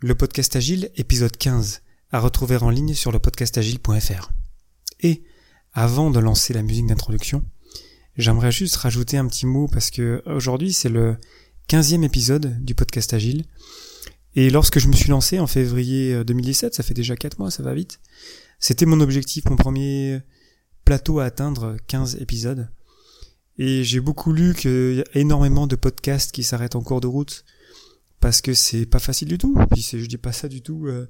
Le podcast Agile, épisode 15, à retrouver en ligne sur le podcastagile.fr. Et, avant de lancer la musique d'introduction, j'aimerais juste rajouter un petit mot parce que aujourd'hui c'est le 15e épisode du podcast Agile. Et lorsque je me suis lancé en février 2017, ça fait déjà 4 mois, ça va vite, c'était mon objectif, mon premier plateau à atteindre 15 épisodes. Et j'ai beaucoup lu qu'il y a énormément de podcasts qui s'arrêtent en cours de route parce que c'est pas facile du tout. Puis je dis pas ça du tout euh,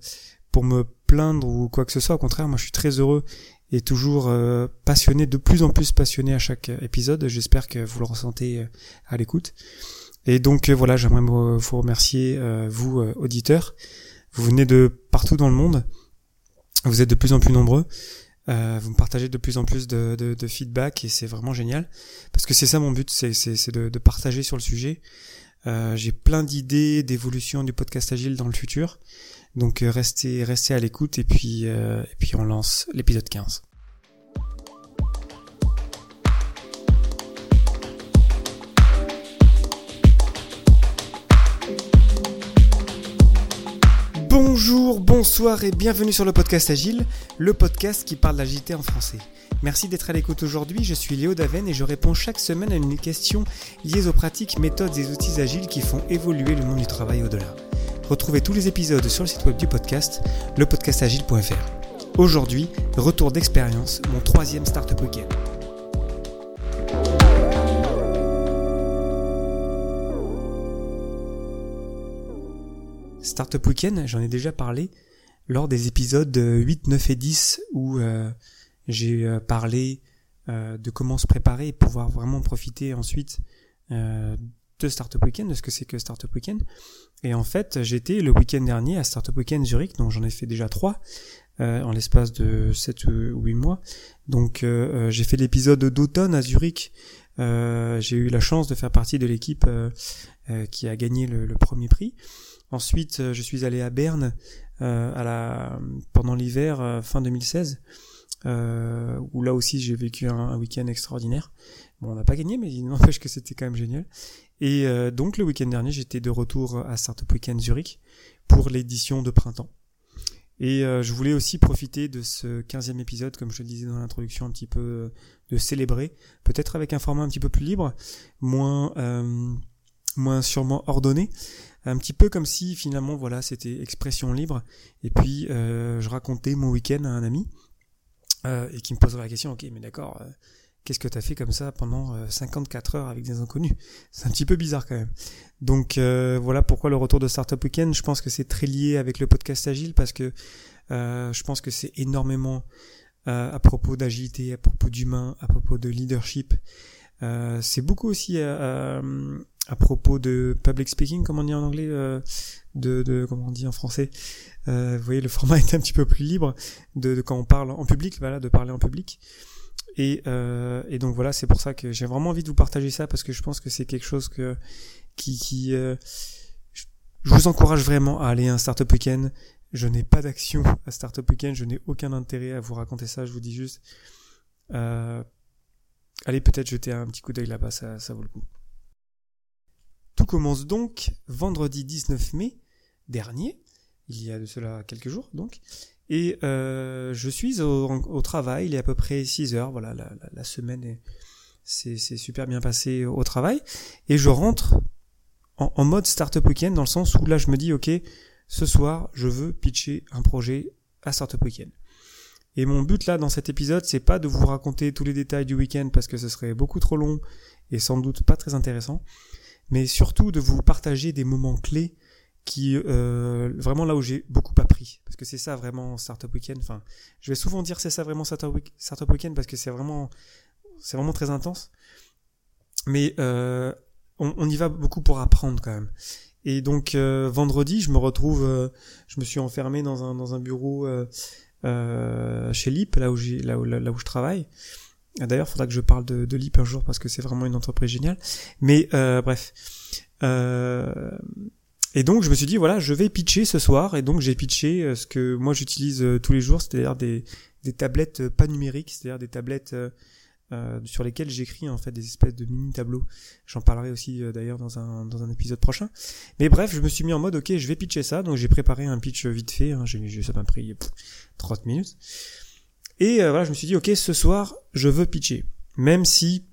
pour me plaindre ou quoi que ce soit. Au contraire, moi je suis très heureux et toujours euh, passionné, de plus en plus passionné à chaque épisode. J'espère que vous le ressentez euh, à l'écoute. Et donc voilà, j'aimerais vous remercier, vous auditeurs. Vous venez de partout dans le monde. Vous êtes de plus en plus nombreux. Euh, vous me partagez de plus en plus de, feedback et c'est vraiment génial parce que c'est ça mon but, c'est de partager sur le sujet. Euh, j'ai plein d'idées d'évolution du podcast agile dans le futur. Donc euh, restez, à l'écoute et puis, euh, et puis on lance l'épisode 15. Bonjour, bonsoir et bienvenue sur le podcast Agile, le podcast qui parle d'agilité en français. Merci d'être à l'écoute aujourd'hui, je suis Léo Daven et je réponds chaque semaine à une question liée aux pratiques, méthodes et outils agiles qui font évoluer le monde du travail au-delà. Retrouvez tous les épisodes sur le site web du podcast, lepodcastagile.fr. Aujourd'hui, retour d'expérience, mon troisième Startup Weekend. Startup Weekend, j'en ai déjà parlé lors des épisodes 8, 9 et 10 où euh, j'ai euh, parlé euh, de comment se préparer et pouvoir vraiment profiter ensuite euh, de Startup Weekend, de ce que c'est que Startup Weekend. Et en fait, j'étais le week-end dernier à Startup Weekend Zurich, donc j'en ai fait déjà trois en l'espace de 7 ou 8 mois. Donc j'ai fait l'épisode d'automne à Zurich. j'ai eu la chance de faire partie de l'équipe qui a gagné le, le, premier prix. Ensuite, je suis allé à Berne à la, pendant l'hiver fin 2016 euh, où là aussi j'ai vécu un, week-end extraordinaire. Bon, on n'a pas gagné, mais il n'empêche que c'était quand même génial. Et euh, donc le week-end dernier, j'étais de retour à Startup Weekend Zurich pour l'édition de printemps. Et euh, je voulais aussi profiter de ce 15e épisode, comme je le disais dans l'introduction, un petit peu euh, de célébrer, peut-être avec un format un petit peu plus libre, moins euh, moins sûrement ordonné, un petit peu comme si finalement voilà c'était expression libre. Et puis je racontais mon week-end à un ami euh, et qui me poserait la question, ok, mais d'accord, euh, qu'est-ce que tu as fait comme ça pendant 54 euh, heures avec des inconnus? C'est un petit peu bizarre quand même. Donc voilà pourquoi le retour de Startup Weekend, je pense que c'est très lié avec le podcast Agile parce que je pense que c'est énormément à propos d'agilité, à propos d'humain, à propos de leadership. c'est beaucoup aussi à, propos de public speaking, comme on dit en anglais, de, de comment on dit en français, euh, vous voyez, le format est un petit peu plus libre de, quand on parle en public, voilà, de parler en public. Et, euh, et donc voilà, c'est pour ça que j'ai vraiment envie de vous partager ça parce que je pense que c'est quelque chose que qui, qui euh, je vous encourage vraiment à aller à un startup weekend. Je n'ai pas d'action à startup weekend, je n'ai aucun intérêt à vous raconter ça. Je vous dis juste, euh, allez peut-être jeter un petit coup d'œil là-bas, ça, ça vaut le coup. Commence donc vendredi 19 mai dernier il y a de cela quelques jours donc. Et euh, je suis au, travail, il est à peu près 6 heures, voilà, la, semaine c'est super bien passé au travail. Et je rentre en, en mode startup weekend dans le sens où là je me dis ok, ce soir je veux pitcher un projet à startup weekend. Et mon but là dans cet épisode, c'est pas de vous raconter tous les détails du week-end parce que ce serait beaucoup trop long et sans doute pas très intéressant, mais surtout de vous partager des moments clés qui euh, vraiment là où j'ai beaucoup appris. Parce que c'est ça vraiment startup weekend. Enfin je vais souvent dire c'est ça vraiment startup, week startup weekend parce que c'est vraiment c'est vraiment très intense. Mais euh, on, on, y va beaucoup pour apprendre quand même. Et donc euh, vendredi je me retrouve euh, je me suis enfermé dans un dans un bureau euh, chez Lip là où j'ai là où là, où je travaille D'ailleurs, il faudra que je parle de, de Lip un jour parce que c'est vraiment une entreprise géniale. Mais bref, euh, et donc je me suis dit voilà, je vais pitcher ce soir et donc j'ai pitché euh, ce que moi j'utilise euh, tous les jours, c'est-à-dire des, des tablettes euh, pas numériques, c'est-à-dire des tablettes euh, sur lesquels j'écris en fait des espèces de mini tableaux. J'en parlerai aussi euh, d'ailleurs dans un dans un épisode prochain. Mais bref, je me suis mis en mode ok, je vais pitcher ça, donc j'ai préparé un pitch vite fait. Hein, ça m'a pris 30 minutes. Et euh, voilà, je me suis dit ok, ce soir, je veux pitcher, même si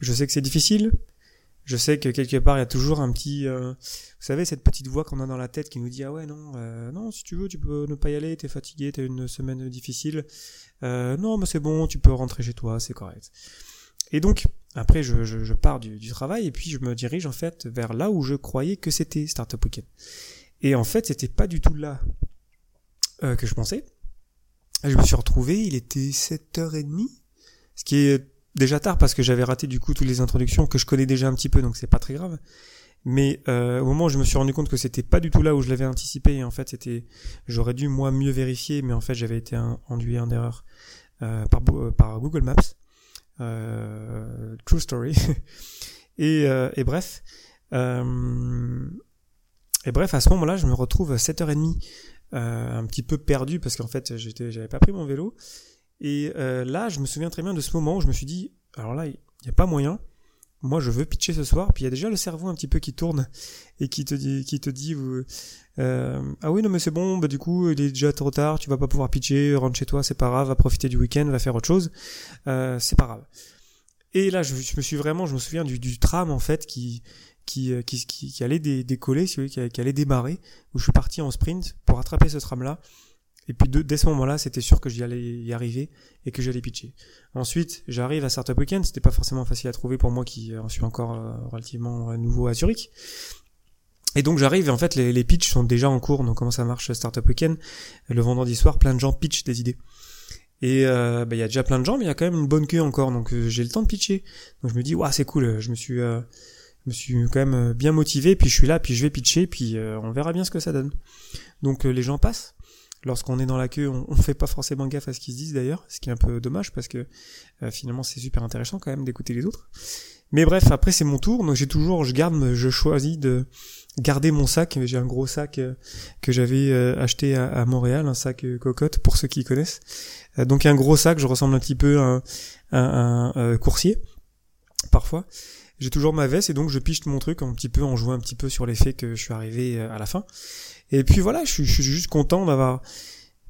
je sais que c'est difficile. Je sais que quelque part il y a toujours un petit, vous savez cette petite voix qu'on a dans la tête qui nous dit ah ouais non non si tu veux tu peux ne pas y aller t'es fatigué t'as une semaine difficile euh, non, mais c'est bon, tu peux rentrer chez toi, c'est correct. Et donc, après, je, je, pars du, du, travail et puis je me dirige en fait vers là où je croyais que c'était Startup Weekend. Et en fait, c'était pas du tout là euh, que je pensais. Je me suis retrouvé, il était 7h30, ce qui est déjà tard parce que j'avais raté du coup toutes les introductions que je connais déjà un petit peu, donc c'est pas très grave. Mais euh, au moment où je me suis rendu compte que c'était pas du tout là où je l'avais anticipé, en fait c'était, j'aurais dû moi mieux vérifier, mais en fait j'avais été enduit en erreur euh, par, euh, Google Maps. Euh, true story. et, euh, et bref, et bref à ce moment-là je me retrouve à 7h30 un petit peu perdu parce qu'en fait j'étais, j'avais pas pris mon vélo. Et là je me souviens très bien de ce moment où je me suis dit, alors là il n'y a pas moyen. Moi je veux pitcher ce soir, puis il y a déjà le cerveau un petit peu qui tourne et qui te dit, qui te dit, euh, ah oui non mais c'est bon, bah du coup il est déjà trop tard, tu vas pas pouvoir pitcher, rentre chez toi, c'est pas grave, va profiter du week-end, va faire autre chose, euh, c'est pas grave. Et là je, me suis vraiment, je me souviens du tram en fait qui qui, euh, qui, allait décoller, qui, allait démarrer, où je suis parti en sprint pour attraper ce tram là et puis dès ce moment-là, c'était sûr que j'y allais y arriver et que j'allais pitcher. Ensuite, j'arrive à Startup Weekend. C'était pas forcément facile à trouver pour moi qui en suis encore euh, relativement euh, nouveau à Zurich. Et donc j'arrive et en fait les, les pitchs sont déjà en cours. Donc comment ça marche Startup Weekend? Le vendredi soir, plein de gens pitchent des idées. Et euh, bah, il y a déjà plein de gens, mais il y a quand même une bonne queue encore. Donc j'ai le temps de pitcher. Donc je me dis, waouh, c'est cool. Je me suis, je me suis quand même bien motivé. Puis je suis là, puis je vais pitcher, puis on verra bien ce que ça donne. Donc les gens passent lorsqu'on est dans la queue, on, ne fait pas forcément gaffe à ce qu'ils se disent d'ailleurs, ce qui est un peu dommage parce que euh, finalement c'est super intéressant quand même d'écouter les autres. Mais bref, après c'est mon tour, donc j'ai toujours, je garde, je choisis de garder mon sac. J'ai un gros sac euh, que j'avais euh, acheté à, Montréal, un sac cocotte pour ceux qui connaissent. donc un gros sac, je ressemble un petit peu à un coursier parfois j'ai toujours ma veste et donc je piche mon truc un petit peu en jouant un petit peu sur l'effet que je suis arrivé à la fin. Et puis voilà, je, suis juste content d'avoir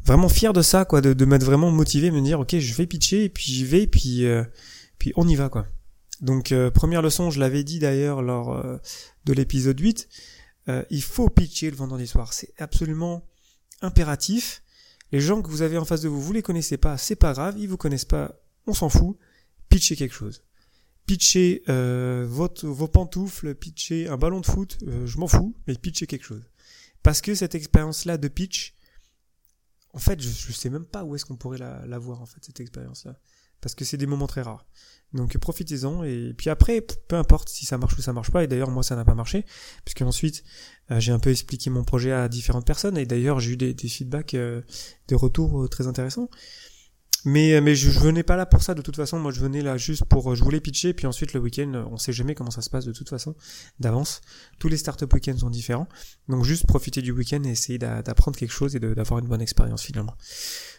vraiment fier de ça, quoi, de, de m'être vraiment motivé, me dire ok, je vais pitcher, et puis j'y vais, puis euh, puis on y va, quoi. Donc euh, première leçon, je l'avais dit d'ailleurs lors euh, de l'épisode 8, il faut pitcher le vendredi soir, c'est absolument impératif. Les gens que vous avez en face de vous, vous les connaissez pas, c'est pas grave, ils vous connaissent pas, on s'en fout. Pitcher quelque chose. Pitcher votre, vos pantoufles, pitcher un ballon de foot, je m'en fous, mais pitcher quelque chose. Parce que cette expérience-là de pitch, en fait, je, je sais même pas où est-ce qu'on pourrait la, voir, en fait, cette expérience-là. Parce que c'est des moments très rares. Donc profitez-en et puis après, peu importe si ça marche ou ça marche pas. Et d'ailleurs, moi, ça n'a pas marché, puisque ensuite, euh, j'ai un peu expliqué mon projet à différentes personnes. Et d'ailleurs, j'ai eu des, des feedbacks, euh, des retours euh, très intéressants. Mais, euh, mais je, venais pas là pour ça de toute façon. Moi, je venais là juste pour, euh, je voulais pitcher, puis ensuite le week-end, on sait jamais comment ça se passe de toute façon d'avance. Tous les startup week-ends sont différents, donc juste profiter du week-end et essayer d'apprendre quelque chose et d'avoir une bonne expérience finalement.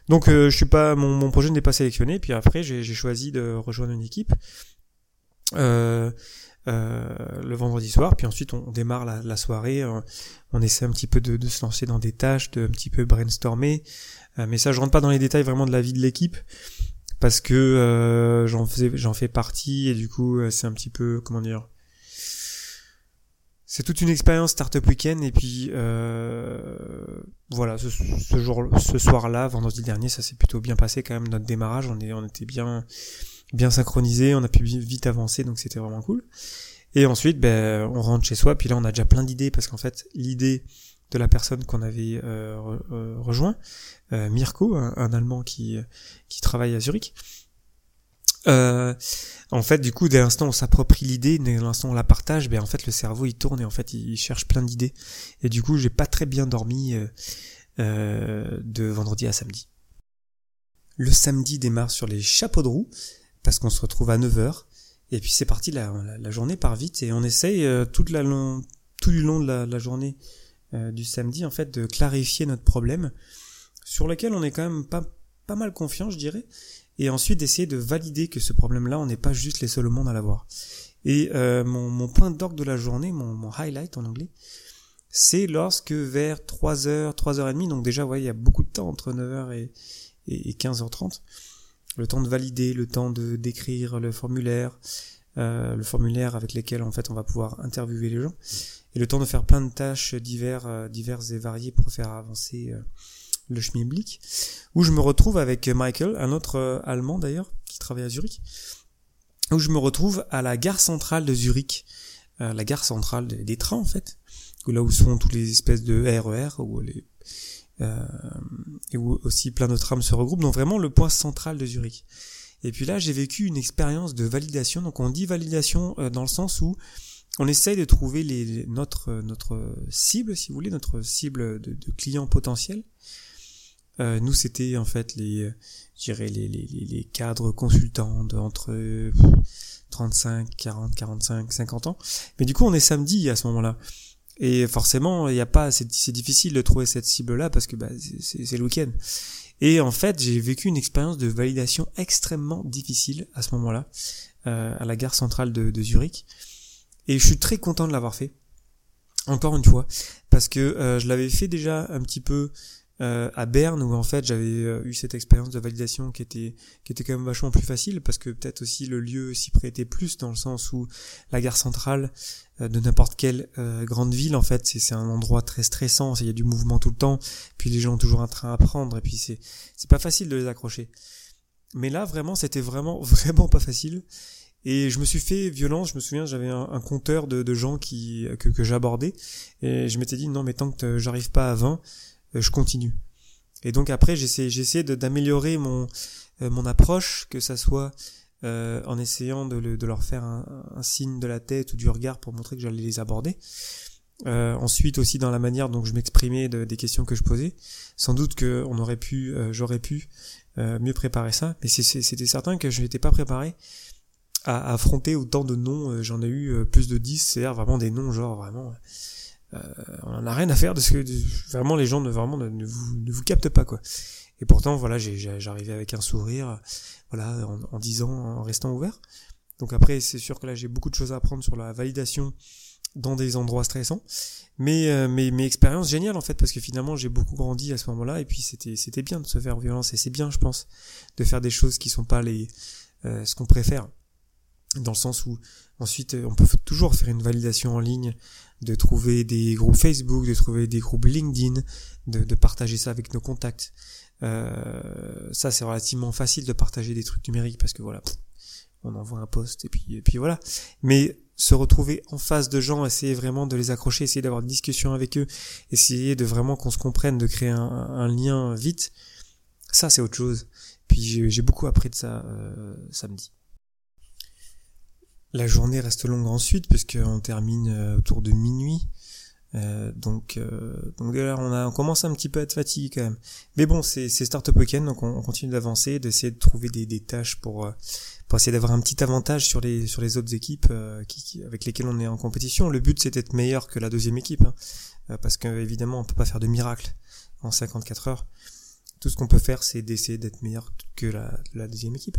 Donc, euh, je suis pas, mon, mon projet n'est pas sélectionné. Puis après, j'ai choisi de rejoindre une équipe. Euh, euh, le vendredi soir, puis ensuite on, démarre la, soirée, on essaie un petit peu de, se lancer dans des tâches, de un petit peu brainstormer, euh, mais ça, je rentre pas dans les détails vraiment de la vie de l'équipe parce que euh, j'en j'en fais partie et du coup, euh, c'est un petit peu, comment dire, c'est toute une expérience startup week-end et puis voilà, ce, ce jour, ce soir-là, vendredi dernier, ça s'est plutôt bien passé quand même notre démarrage. On est, on était bien, bien synchronisé, on a pu vite avancer, donc c'était vraiment cool. Et ensuite, ben, on rentre chez soi, puis là, on a déjà plein d'idées parce qu'en fait, l'idée de la personne qu'on avait euh, euh, rejoint, euh, Mirko, un, Allemand qui, qui travaille à Zurich. en fait, du coup, dès l'instant où on s'approprie l'idée, dès l'instant où on la partage, ben en fait le cerveau il tourne et en fait il, cherche plein d'idées. Et du coup, j'ai pas très bien dormi de vendredi à samedi. Le samedi démarre sur les chapeaux de roue parce qu'on se retrouve à 9h et puis c'est parti, la, journée part vite et on essaye toute la tout du long de la, journée euh, du samedi en fait de clarifier notre problème sur lequel on est quand même pas pas mal confiant je dirais et ensuite d'essayer de valider que ce problème-là, on n'est pas juste les seuls au monde à l'avoir. Et euh, mon, mon, point d'orgue de la journée, mon, mon, highlight en anglais, c'est lorsque vers 3h, 3h30, donc déjà, ouais, il y a beaucoup de temps entre 9h et, et 15h30, le temps de valider, le temps de d'écrire le formulaire, euh, le formulaire avec lequel en fait on va pouvoir interviewer les gens, et le temps de faire plein de tâches divers, euh, diverses et variées pour faire avancer euh, le schmilblick, où je me retrouve avec Michael, un autre euh, Allemand d'ailleurs, qui travaille à Zurich, où je me retrouve à la gare centrale de Zurich, la gare centrale des, trains en fait, où là où sont toutes les espèces de RER, e où les, euh, et où aussi plein de trams se regroupent, donc vraiment le point central de Zurich. Et puis là, j'ai vécu une expérience de validation. Donc on dit validation euh, dans le sens où on essaye de trouver les, notre notre cible, si vous voulez, notre cible de, de clients potentiels. Euh, nous, c'était en fait les, dirais les, les, les cadres consultants de entre 35, 40, 45, 50 ans. Mais du coup, on est samedi à ce moment-là. Et forcément, il n'y a pas, c'est difficile de trouver cette cible-là parce que bah, c'est le week-end. Et en fait, j'ai vécu une expérience de validation extrêmement difficile à ce moment-là, euh, à la gare centrale de, Zurich. Et je suis très content de l'avoir fait. Encore une fois, parce que euh, je l'avais fait déjà un petit peu euh, à Berne où en fait j'avais euh, eu cette expérience de validation qui était qui était quand même vachement plus facile parce que peut-être aussi le lieu s'y prêtait plus dans le sens où la gare centrale euh, de n'importe quelle euh, grande ville en fait c'est un endroit très stressant il y a du mouvement tout le temps puis les gens ont toujours un train à prendre et puis c'est c'est pas facile de les accrocher. Mais là vraiment c'était vraiment vraiment pas facile. Et je me suis fait violence, je me souviens, j'avais un, un, compteur de, de gens qui que, que j'abordais, et je m'étais dit non mais tant que j'arrive pas à 20, euh, je continue. Et donc après, j'essaie, j'essaie d'améliorer mon euh, mon approche, que ça soit euh, en essayant de, de leur faire un, un, signe de la tête ou du regard pour montrer que j'allais les aborder. Euh, ensuite aussi dans la manière dont je m'exprimais de, des questions que je posais. Sans doute que on aurait pu, euh, j'aurais pu euh, mieux préparer ça, mais c'était certain que je n'étais pas préparé à, à, affronter autant de noms. J'en ai eu plus de 10, c'est-à-dire vraiment des noms genre vraiment euh, on en a rien à faire de ce que vraiment les gens ne vraiment ne, vous ne vous captent pas quoi. Et pourtant voilà, j'arrivais avec un sourire, voilà, en, en, disant, en restant ouvert. Donc après, c'est sûr que là j'ai beaucoup de choses à apprendre sur la validation dans des endroits stressants, mais euh, mais mes expériences géniales en fait parce que finalement j'ai beaucoup grandi à ce moment-là et puis c'était c'était bien de se faire violence et c'est bien je pense de faire des choses qui sont pas les euh, ce qu'on préfère dans le sens où ensuite on peut toujours faire une validation en ligne de trouver des groupes Facebook, de trouver des groupes LinkedIn, de, de partager ça avec nos contacts. Euh, ça, c'est relativement facile de partager des trucs numériques parce que voilà, on envoie un post et puis, et puis voilà. Mais se retrouver en face de gens, essayer vraiment de les accrocher, essayer d'avoir une discussion avec eux, essayer de vraiment qu'on se comprenne, de créer un, un lien vite, ça c'est autre chose. Puis j'ai beaucoup appris de ça euh, samedi. La journée reste longue ensuite puisqu'on termine euh, autour de minuit. Euh, donc, euh, donc là, on, a, on commence un petit peu à être fatigué quand même. Mais bon, c'est Startup Weekend, donc on, continue d'avancer, d'essayer de trouver des, des tâches pour, pour essayer d'avoir un petit avantage sur les, sur les autres équipes qui, avec lesquelles on est en compétition. Le but, c'est d'être meilleur que la deuxième équipe, hein, parce qu'évidemment, on peut pas faire de miracle en 54 heures tout ce qu'on peut faire, c'est d'essayer d'être meilleur que la, deuxième équipe.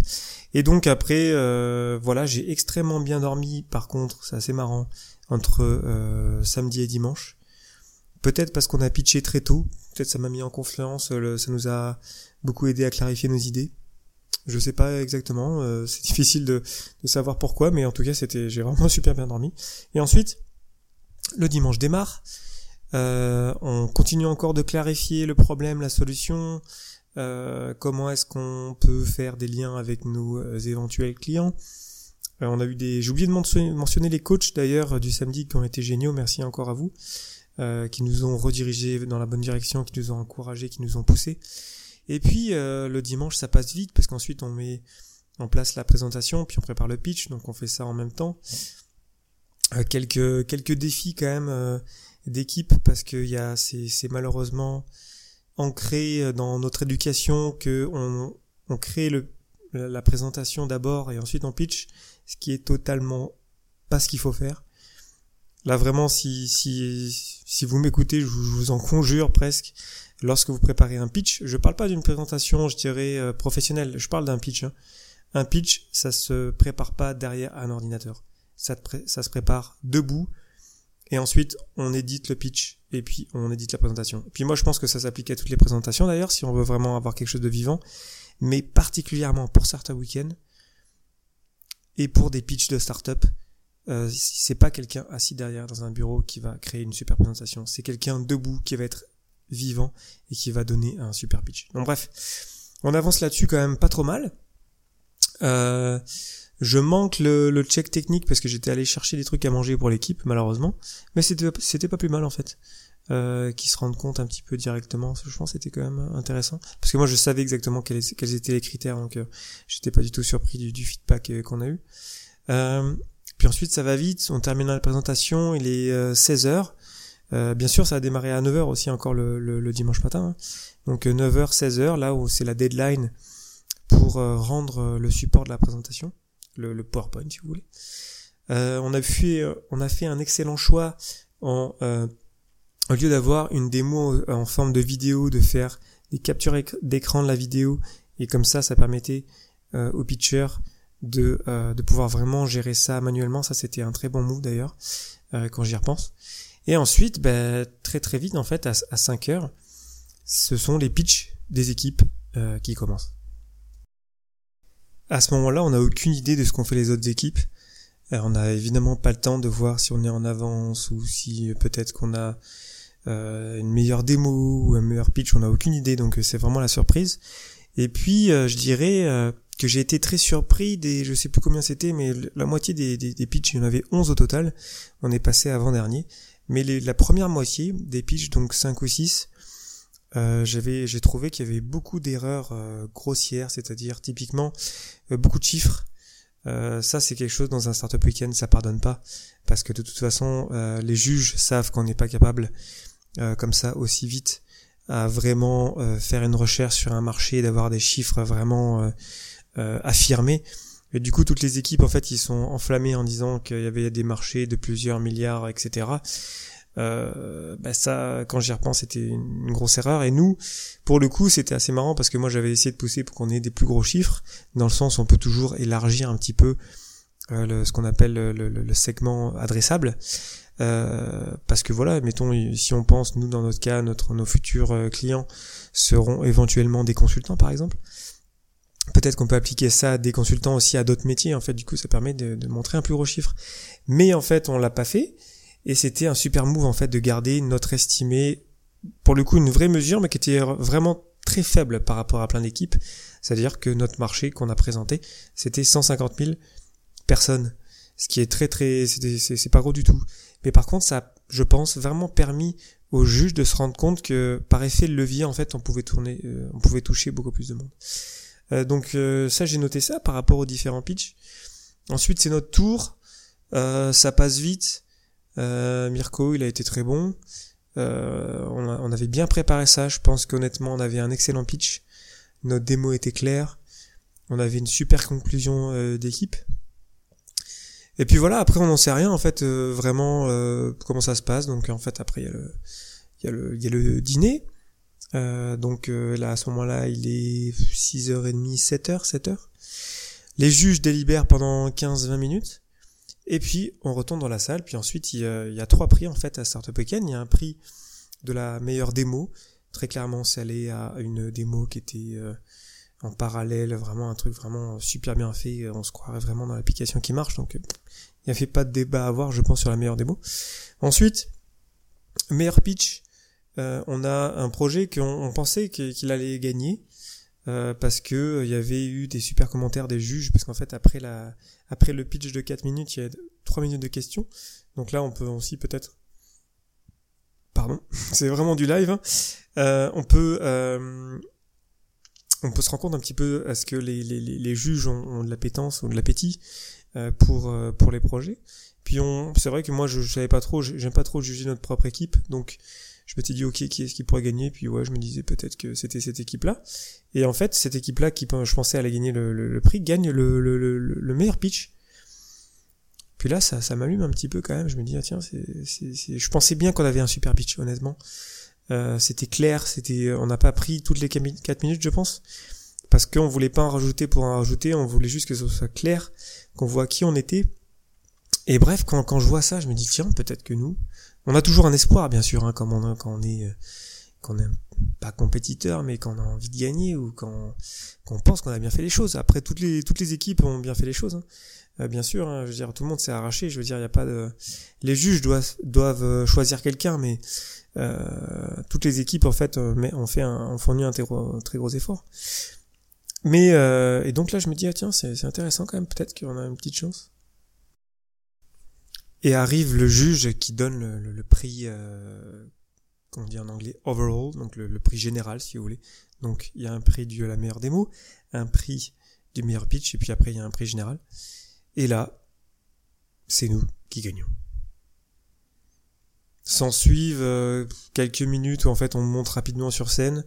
Et donc après, euh, voilà, j'ai extrêmement bien dormi. Par contre, c'est assez marrant entre euh, samedi et dimanche. Peut-être parce qu'on a pitché très tôt. Peut-être ça m'a mis en confiance. Ça nous a beaucoup aidé à clarifier nos idées. Je sais pas exactement. Euh, c'est difficile de, de savoir pourquoi, mais en tout cas, c'était, j'ai vraiment super bien dormi. Et ensuite, le dimanche démarre. Euh, on continue encore de clarifier le problème, la solution, euh, comment est-ce qu'on peut faire des liens avec nos euh, éventuels clients? Euh, on a eu des, j'ai oublié de mentionner les coachs d'ailleurs du samedi qui ont été géniaux. Merci encore à vous, euh, qui nous ont redirigés dans la bonne direction, qui nous ont encouragés, qui nous ont poussés. Et puis le dimanche, ça passe vite parce qu'ensuite on met en place la présentation, puis on prépare le pitch, donc on fait ça en même temps. quelques quelques défis quand même d'équipe parce que y a c'est malheureusement ancré dans notre éducation que on, on crée le, la présentation d'abord et ensuite on pitch, ce qui est totalement pas ce qu'il faut faire. Là vraiment, si si si vous m'écoutez, je, vous en conjure presque. Lorsque vous préparez un pitch, je parle pas d'une présentation, je dirais euh, professionnelle. Je parle d'un pitch. Hein. Un pitch, ça se prépare pas derrière un ordinateur. Ça, ça se prépare debout. Et ensuite, on édite le pitch et puis on édite la présentation. Puis moi, je pense que ça s'applique à toutes les présentations d'ailleurs, si on veut vraiment avoir quelque chose de vivant, mais particulièrement pour certains week-ends et pour des pitchs de start-up euh, c'est pas quelqu'un assis derrière dans un bureau qui va créer une super présentation. C'est quelqu'un debout qui va être vivant et qui va donner un super pitch. Donc bref, on avance là-dessus quand même pas trop mal. Euh, je manque le, le, check technique parce que j'étais allé chercher des trucs à manger pour l'équipe malheureusement, mais c'était pas plus mal en fait. Euh, qui se rendent compte un petit peu directement. Je pense que c'était quand même intéressant parce que moi je savais exactement quels, étaient les critères donc euh, j'étais pas du tout surpris du, du feedback euh, qu'on a eu. Euh, puis ensuite, ça va vite. On termine la présentation, il est 16h. Euh, euh, bien sûr, ça a démarré à 9h aussi encore le, le, dimanche matin. Hein. Donc 9h, euh, 16h, là où c'est la deadline pour rendre le support de la présentation, le, PowerPoint si vous voulez. on a fait, on a fait un excellent choix en, au lieu d'avoir une démo en forme de vidéo, de faire des captures d'écran de la vidéo et comme ça, ça permettait au pitcher de, euh, pouvoir vraiment gérer ça manuellement. Ça, c'était un très bon move d'ailleurs, euh, quand j'y repense. Et ensuite, bah, très très vite, en fait, à, à 5 heures, ce sont les pitchs des équipes euh, qui commencent. À ce moment-là, on n'a aucune idée de ce qu'ont fait les autres équipes. on n'a évidemment pas le temps de voir si on est en avance ou si peut-être qu'on a une meilleure démo ou un meilleur pitch. On n'a aucune idée, donc c'est vraiment la surprise. Et puis, je dirais, que j'ai été très surpris des, je sais plus combien c'était, mais la moitié des, des, pitchs, il y en avait 11 au total. On est passé avant-dernier. Mais la première moitié des pitchs, donc 5 ou 6, euh, j'avais, j'ai trouvé qu'il y avait beaucoup d'erreurs euh, grossières, c'est-à-dire typiquement euh, beaucoup de chiffres. Euh, ça, c'est quelque chose dans un startup weekend, ça pardonne pas, parce que de toute façon, euh, les juges savent qu'on n'est pas capable, comme ça, aussi vite, à vraiment faire une recherche sur un marché, d'avoir des chiffres vraiment euh, affirmé. Et du coup, toutes les équipes, en fait, ils sont enflammées en disant qu'il y avait des marchés de plusieurs milliards, etc. Euh, bah ça, quand j'y repense, c'était une grosse erreur. Et nous, pour le coup, c'était assez marrant parce que moi, j'avais essayé de pousser pour qu'on ait des plus gros chiffres, dans le sens on peut toujours élargir un petit peu euh, ce qu'on appelle le, segment adressable. Euh, parce que voilà, mettons, si on pense, nous, dans notre cas, notre, nos futurs euh, clients seront éventuellement des consultants, par exemple. Peut-être qu'on peut appliquer ça à des consultants aussi à d'autres métiers. En fait, du coup, ça permet de, montrer un plus gros chiffre. Mais en fait, on l'a pas fait. Et c'était un super move, en fait, de garder notre estimé, pour le coup, une vraie mesure, mais qui était vraiment très faible par rapport à plein d'équipes. C'est-à-dire que notre marché qu'on a présenté, c'était 150 000 personnes. Ce qui est très, très, c'est pas gros du tout. Mais par contre, ça a, je pense, vraiment permis aux juges de se rendre compte que, par effet levier, en fait, on pouvait tourner, euh, on pouvait toucher beaucoup plus de monde. Euh, donc euh, ça, j'ai noté ça par rapport aux différents pitchs. Ensuite, c'est notre tour. Euh, ça passe vite. Mirko, il a été très bon. On, avait bien préparé ça. Je pense qu'honnêtement, on avait un excellent pitch. Notre démo était claire. On avait une super conclusion d'équipe. Et puis voilà, après on n'en sait rien en fait vraiment comment ça se passe. Donc en fait après il y a le y a y a le dîner. Euh, donc euh, là, à ce moment-là, il est 6h30, 7h, 7h. Les juges délibèrent pendant 15-20 minutes. Et puis, on retourne dans la salle. Puis ensuite, il y a, a trois prix, en fait, à Startup Weekend. Il y a un prix de la meilleure démo. Très clairement, c'est allé à une démo qui était euh, en parallèle, vraiment un truc vraiment super bien fait. On se croirait vraiment dans l'application qui marche. Donc, il n'y avait pas de débat à avoir, je pense, sur la meilleure démo. Ensuite, meilleur pitch euh, on a un projet qu'on pensait qu'il allait gagner euh, parce que il y avait eu des super commentaires des juges parce qu'en fait après la après le pitch de 4 minutes il y a 3 minutes de questions. Donc là on peut aussi peut-être pardon c'est vraiment du live hein. euh, on peut on peut se rendre compte un petit peu à ce que les, les, les juges ont, de l'appétence ou de l'appétit pour pour les projets. Puis on c'est vrai que moi je, je savais pas trop j'aime pas trop juger notre propre équipe. Donc je m'étais dit ok qui est-ce qui pourrait gagner? Puis ouais je me disais peut-être que c'était cette équipe là et en fait cette équipe là qui je pensais allait gagner le, prix gagne le, le, meilleur pitch Puis là, ça, ça m'allume un petit peu quand même. Je me dis, ah, tiens, c'est, je pensais bien qu'on avait un super pitch, honnêtement. Euh, c'était clair, c'était, on n'a pas pris toutes les 4 minutes, je pense, parce qu'on voulait pas en rajouter pour en rajouter, on voulait juste que ce soit clair, qu'on voit qui on était. Et bref, quand, quand je vois ça, je me dis, tiens, peut-être que nous, on a toujours un espoir, bien sûr, hein, comme on quand on est, euh, quand on est pas compétiteur, mais quand on a envie de gagner ou quand, quand on pense qu'on a bien fait les choses. Après, toutes les, équipes ont bien fait les choses. Hein. Euh, bien sûr, hein, je veux dire, tout le monde s'est arraché. Je veux dire, il a pas de, les juges doivent, euh, choisir quelqu'un, mais euh, toutes les équipes en fait ont fait un, fourni un très gros, très gros effort. Mais et donc là, je me dis ah tiens, c'est intéressant quand même. Peut-être qu'on a une petite chance. Et arrive le juge qui donne le, prix, euh, qu'on dit en anglais, overall, donc le, prix général si vous voulez. Donc il y a un prix de la meilleure démo, un prix du meilleur pitch, et puis après il y a un prix général. Et là, c'est nous qui gagnons. S'en suivent euh, quelques minutes où en fait on monte rapidement sur scène,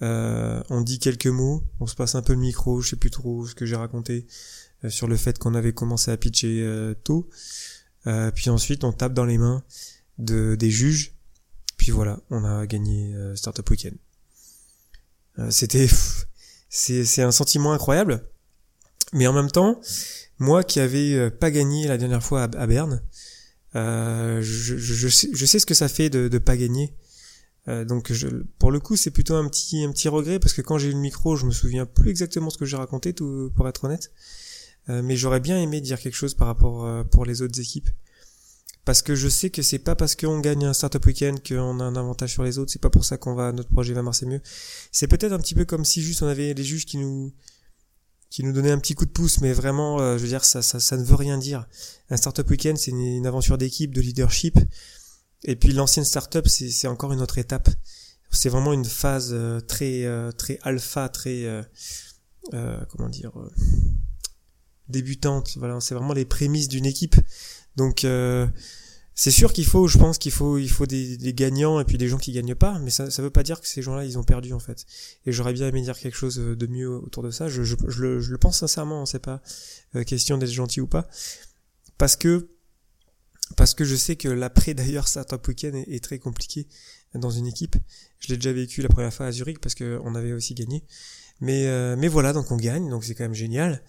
euh, on dit quelques mots, on se passe un peu le micro, je sais plus trop ce que j'ai raconté euh, sur le fait qu'on avait commencé à pitcher tôt. Puis ensuite on tape dans les mains de, des juges. Puis voilà, on a gagné Startup Weekend. C'était, c'est un sentiment incroyable, mais en même temps, moi qui avais euh, pas gagné la dernière fois à, Berne, euh, je, je, sais, je, sais, ce que ça fait de ne pas gagner. Euh, donc je, pour le coup c'est plutôt un petit un petit regret parce que quand j'ai eu le micro je me souviens plus exactement ce que j'ai raconté tout pour être honnête euh, mais j'aurais bien aimé dire quelque chose par rapport euh, pour les autres équipes parce que je sais que c'est pas parce qu'on gagne un startup weekend qu'on a un avantage sur les autres c'est pas pour ça qu'on va notre projet va marcher mieux c'est peut-être un petit peu comme si juste on avait les juges qui nous qui nous donnait un petit coup de pouce, mais vraiment, euh, je veux dire, ça, ça, ne veut rien dire. Un startup weekend, c'est une, aventure d'équipe, de leadership, et puis l'ancienne startup, c'est encore une autre étape. C'est vraiment une phase euh, très euh, très alpha, très comment dire débutante. Voilà, c'est vraiment les prémices d'une équipe. Donc c'est sûr qu'il faut, je pense qu'il faut, il faut des, gagnants et puis des gens qui gagnent pas, mais ça, ça veut pas dire que ces gens-là ils ont perdu en fait. Et j'aurais bien aimé dire quelque chose de mieux autour de ça. Je, le, je le, pense sincèrement, c'est pas euh, question d'être gentil ou pas, parce que parce que je sais que l'après d'ailleurs Startup Weekend est, est, très compliqué dans une équipe. Je l'ai déjà vécu la première fois à Zurich parce que on avait aussi gagné. Mais euh, mais voilà, donc on gagne, donc c'est quand même génial.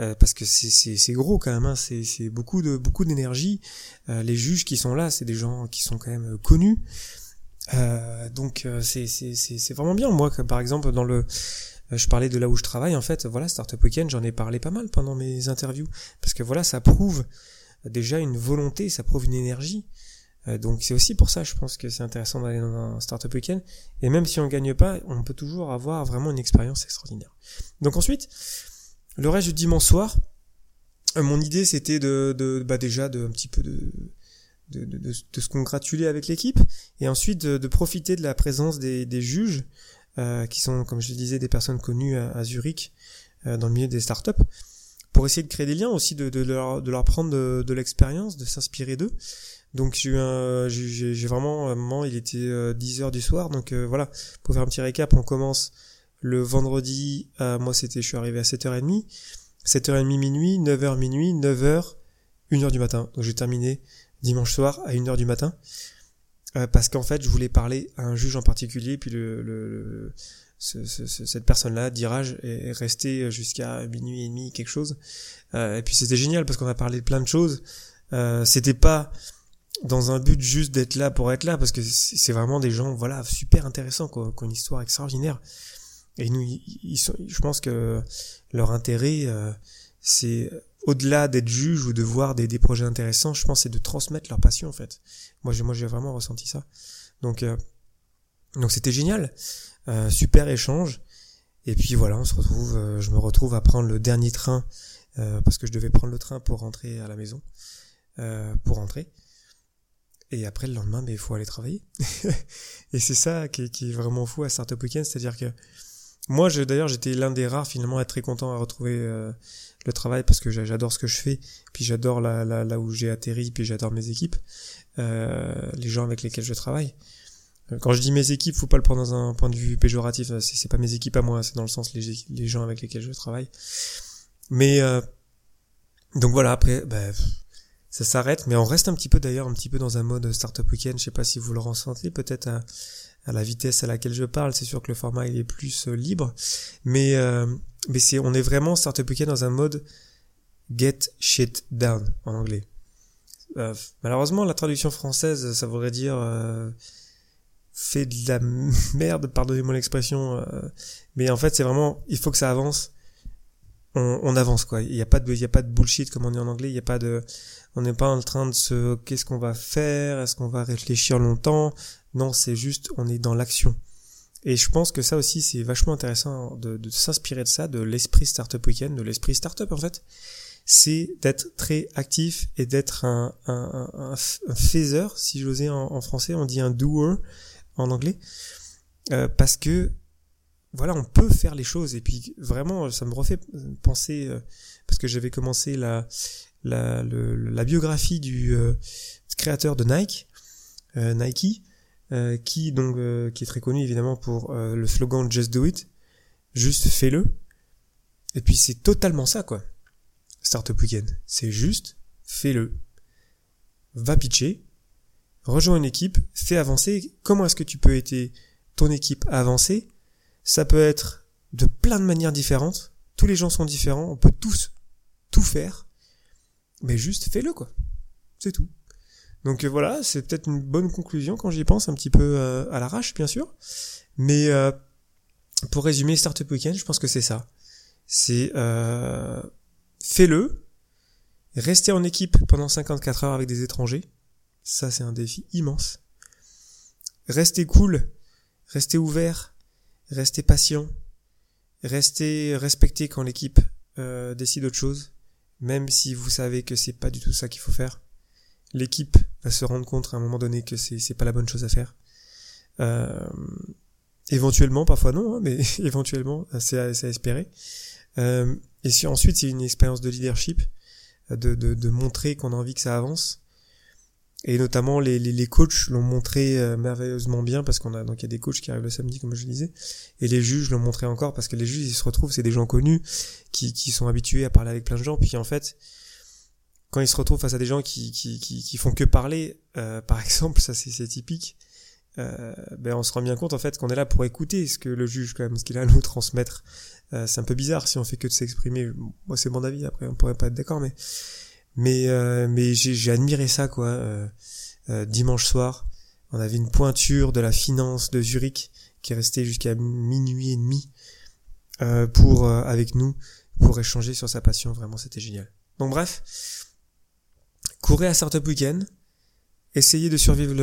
Euh, parce que c'est gros quand même, hein, c'est beaucoup d'énergie. Euh, les juges qui sont là, c'est des gens qui sont quand même euh, connus. donc c'est vraiment bien. Moi, par exemple, dans le je parlais de là où je travaille, en fait, voilà, Startup Weekend, j'en ai parlé pas mal pendant mes interviews, parce que voilà, ça prouve déjà une volonté, ça prouve une énergie. donc c'est aussi pour ça, je pense que c'est intéressant d'aller dans un Startup Weekend. Et même si on gagne pas, on peut toujours avoir vraiment une expérience extraordinaire. Donc ensuite, le reste du dimanche soir, euh, mon idée c'était de, bah déjà de un petit peu de de, de, de, se congratuler avec l'équipe et ensuite de, profiter de la présence des, des juges euh, qui sont comme je le disais des personnes connues à, Zurich euh, dans le milieu des startups pour essayer de créer des liens aussi de, de, leur, de leur prendre de, l'expérience de s'inspirer d'eux. Donc j'ai j'ai vraiment un moment il était 10 heures du soir. Donc voilà pour faire un petit récap on commence le vendredi, euh, moi c'était, je suis arrivé à 7h30. 7h30 minuit, 9h minuit, 9h, 1h du matin. Donc j'ai terminé dimanche soir à 1h du matin. Euh, parce qu'en fait, je voulais parler à un juge en particulier, puis le, le, cette personne-là, Dirage, est resté jusqu'à minuit et demi, quelque chose. Euh, et puis c'était génial parce qu'on a parlé de plein de choses. Euh, c'était pas dans un but juste d'être là pour être là, parce que c'est vraiment des gens, voilà, super intéressants, quoi, qui ont une histoire extraordinaire. Et nous, je pense que leur intérêt, euh, c'est au-delà d'être juge ou de voir des, projets intéressants, je pense c'est de transmettre leur passion en fait. Moi, j'ai, vraiment ressenti ça. Donc, euh, donc c'était génial, euh, super échange. Et puis voilà, on se retrouve, je me retrouve à prendre le dernier train parce que je devais prendre le train pour rentrer à la maison, pour rentrer. Et après le lendemain, mais il faut aller travailler. et c'est ça qui qui est, vraiment fou à Startup Weekend, c'est-à-dire que moi, d'ailleurs, j'étais l'un des rares finalement à être très content à retrouver euh, le travail parce que j'adore ce que je fais, puis j'adore là, là, là où j'ai atterri, puis j'adore mes équipes, euh, les gens avec lesquels je travaille. Euh, quand je dis mes équipes, faut pas le prendre dans un point de vue péjoratif. C'est pas mes équipes à moi, c'est dans le sens les, gens avec lesquels je travaille. Mais donc voilà, après, bah, ça s'arrête, mais on reste un petit peu d'ailleurs un petit peu dans un mode startup weekend. Je sais pas si vous le ressentez, peut-être à, la vitesse à laquelle je parle. C'est sûr que le format il est plus euh, libre, mais euh, mais on est vraiment startup weekend dans un mode get shit down en anglais. Euh, malheureusement, la traduction française, ça voudrait dire euh, fait de la merde, pardonnez-moi l'expression. Euh, mais en fait, c'est vraiment, il faut que ça avance. On, avance quoi. Il n'y a pas de, y a pas de bullshit comme on dit en anglais. Il n'y a pas de, on n'est pas en train de se, qu'est-ce qu'on va faire? Est-ce qu'on va réfléchir longtemps? Non, c'est juste, on est dans l'action. Et je pense que ça aussi, c'est vachement intéressant de, s'inspirer de ça, de l'esprit Startup Weekend, de l'esprit Startup en fait. C'est d'être très actif et d'être un, un, si j'osais en, en, français, on dit un doer en anglais, euh, parce que voilà, on peut faire les choses. Et puis vraiment, ça me refait penser euh, parce que j'avais commencé la la, le, la biographie du euh, créateur de Nike, euh, Nike, euh, qui donc qui est très connu évidemment pour le slogan Just Do It, juste fais-le. Et puis c'est totalement ça quoi. Startup Weekend. C'est juste, fais-le. Va pitcher, rejoins une équipe, fais avancer. Comment est-ce que tu peux aider ton équipe à avancer? Ça peut être de plein de manières différentes. Tous les gens sont différents, on peut tous tout faire. Mais juste fais-le quoi. C'est tout. Donc euh, voilà, c'est peut-être une bonne conclusion quand j'y pense, un petit peu euh, à l'arrache bien sûr. Mais euh, pour résumer Startup Weekend, je pense que c'est ça. C'est fais-le. Restez en équipe pendant 54 heures avec des étrangers. Ça, c'est un défi immense. Restez cool. Restez ouvert. Restez patient. Restez respecté quand l'équipe décide autre chose. Même si vous savez que c'est pas du tout ça qu'il faut faire. L'équipe va se rendre compte à un moment donné que c'est, pas la bonne chose à faire. Euh, éventuellement, parfois non, hein, mais éventuellement, c'est à, à espérer. Euh, et si ensuite c'est une expérience de leadership, de, de, de montrer qu'on a envie que ça avance. Et notamment les, les, les coachs l'ont montré euh, merveilleusement bien parce qu'on a donc il y a des coachs qui arrivent le samedi comme je disais et les juges l'ont montré encore parce que les juges ils se retrouvent c'est des gens connus qui, qui sont habitués à parler avec plein de gens puis en fait quand ils se retrouvent face à des gens qui qui, qui, qui font que parler euh, par exemple ça c'est typique euh, ben on se rend bien compte en fait qu'on est là pour écouter ce que le juge quand même ce qu'il a à nous transmettre euh, c'est un peu bizarre si on fait que de s'exprimer. Moi, c'est mon avis. Après, on pourrait pas être d'accord, mais mais euh, mais j'ai admiré ça quoi. Euh, dimanche soir, on avait une pointure de la finance de Zurich qui est restée jusqu'à minuit et demi pour avec nous pour échanger sur sa passion. Vraiment, c'était génial. Donc bref, courez à Startup Weekend, essayez de survivre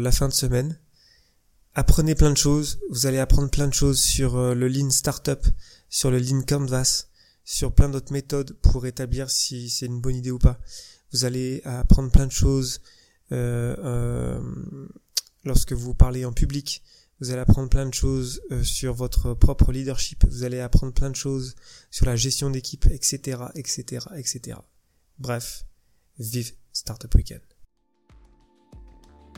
la fin de semaine, apprenez plein de choses. Vous allez apprendre plein de choses sur le Lean Startup, sur le Lean Canvas, sur plein d'autres méthodes pour établir si c'est une bonne idée ou pas. Vous allez apprendre plein de choses euh, euh, lorsque vous parlez en public. Vous allez apprendre plein de choses euh, sur votre propre leadership. Vous allez apprendre plein de choses sur la gestion d'équipe, etc., etc., etc. Bref, vive Startup Weekend.